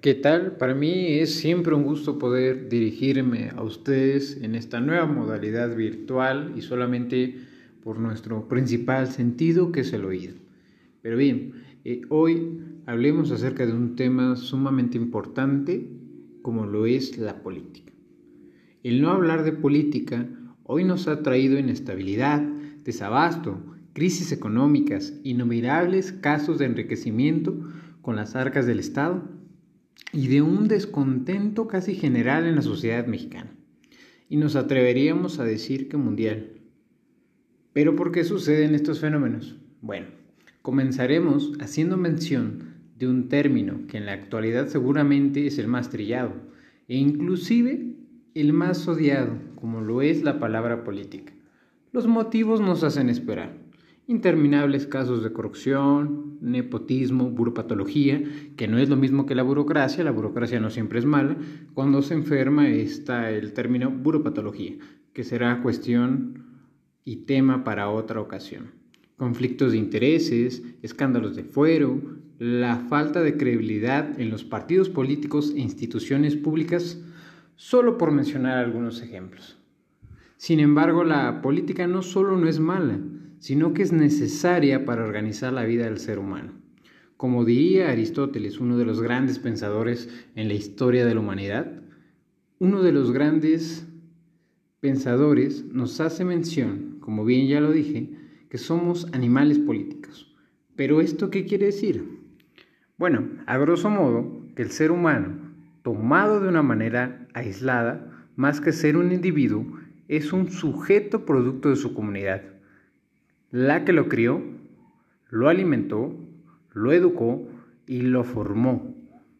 ¿Qué tal? Para mí es siempre un gusto poder dirigirme a ustedes en esta nueva modalidad virtual y solamente por nuestro principal sentido que es el oído. Pero bien, eh, hoy hablemos acerca de un tema sumamente importante como lo es la política. El no hablar de política hoy nos ha traído inestabilidad, desabasto, crisis económicas, innumerables casos de enriquecimiento con las arcas del Estado y de un descontento casi general en la sociedad mexicana. Y nos atreveríamos a decir que mundial. Pero ¿por qué suceden estos fenómenos? Bueno, comenzaremos haciendo mención de un término que en la actualidad seguramente es el más trillado e inclusive el más odiado, como lo es la palabra política. Los motivos nos hacen esperar interminables casos de corrupción, nepotismo, buropatología, que no es lo mismo que la burocracia, la burocracia no siempre es mala, cuando se enferma está el término buropatología, que será cuestión y tema para otra ocasión. Conflictos de intereses, escándalos de fuero, la falta de credibilidad en los partidos políticos e instituciones públicas, solo por mencionar algunos ejemplos. Sin embargo, la política no solo no es mala, sino que es necesaria para organizar la vida del ser humano. Como diría Aristóteles, uno de los grandes pensadores en la historia de la humanidad, uno de los grandes pensadores nos hace mención, como bien ya lo dije, que somos animales políticos. ¿Pero esto qué quiere decir? Bueno, a grosso modo, que el ser humano, tomado de una manera aislada, más que ser un individuo, es un sujeto producto de su comunidad la que lo crió, lo alimentó, lo educó y lo formó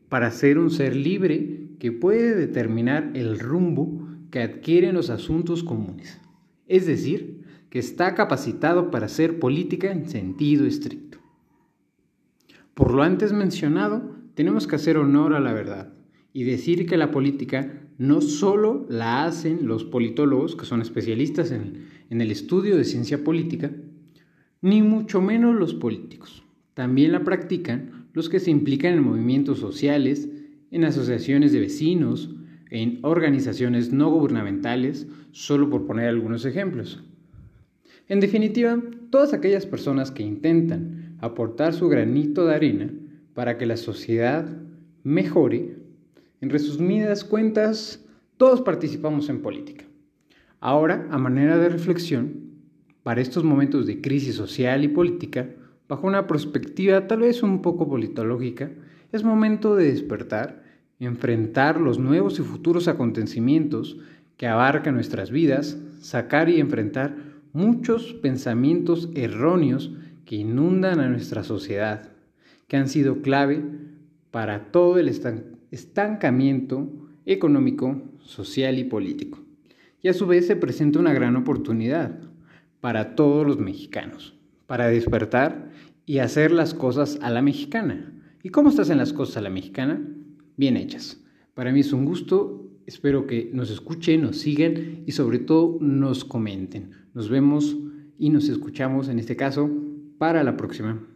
para ser un ser libre que puede determinar el rumbo que adquieren los asuntos comunes. Es decir, que está capacitado para hacer política en sentido estricto. Por lo antes mencionado, tenemos que hacer honor a la verdad y decir que la política no solo la hacen los politólogos, que son especialistas en, en el estudio de ciencia política, ni mucho menos los políticos. También la practican los que se implican en movimientos sociales, en asociaciones de vecinos, en organizaciones no gubernamentales, solo por poner algunos ejemplos. En definitiva, todas aquellas personas que intentan aportar su granito de arena para que la sociedad mejore, en resumidas cuentas, todos participamos en política. Ahora, a manera de reflexión, para estos momentos de crisis social y política, bajo una perspectiva tal vez un poco politológica, es momento de despertar, enfrentar los nuevos y futuros acontecimientos que abarcan nuestras vidas, sacar y enfrentar muchos pensamientos erróneos que inundan a nuestra sociedad, que han sido clave para todo el estancamiento económico, social y político. Y a su vez se presenta una gran oportunidad, para todos los mexicanos, para despertar y hacer las cosas a la mexicana. ¿Y cómo estás en las cosas a la mexicana? Bien hechas. Para mí es un gusto, espero que nos escuchen, nos sigan y sobre todo nos comenten. Nos vemos y nos escuchamos en este caso para la próxima.